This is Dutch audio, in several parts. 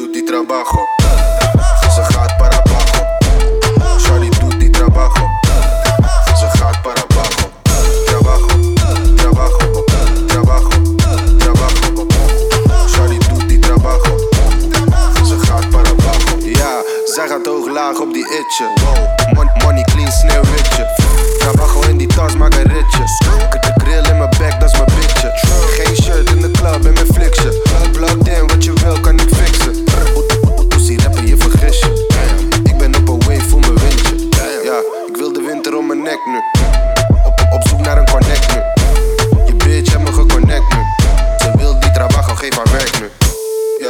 doet die trabajo. Ze gaat para abajo. Charlie doet die trabajo. Ze gaat para abajo. Trabajo, trabajo, trabajo, trabajo. Charlie doet die trabajo. Ze gaat para abajo. Ja, zij gaat hoog laag op die itje. Money clean, sneeuwwitje. Trabajo in die tas, maak een ritje.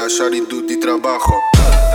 yeah, Shari Duty trabajo.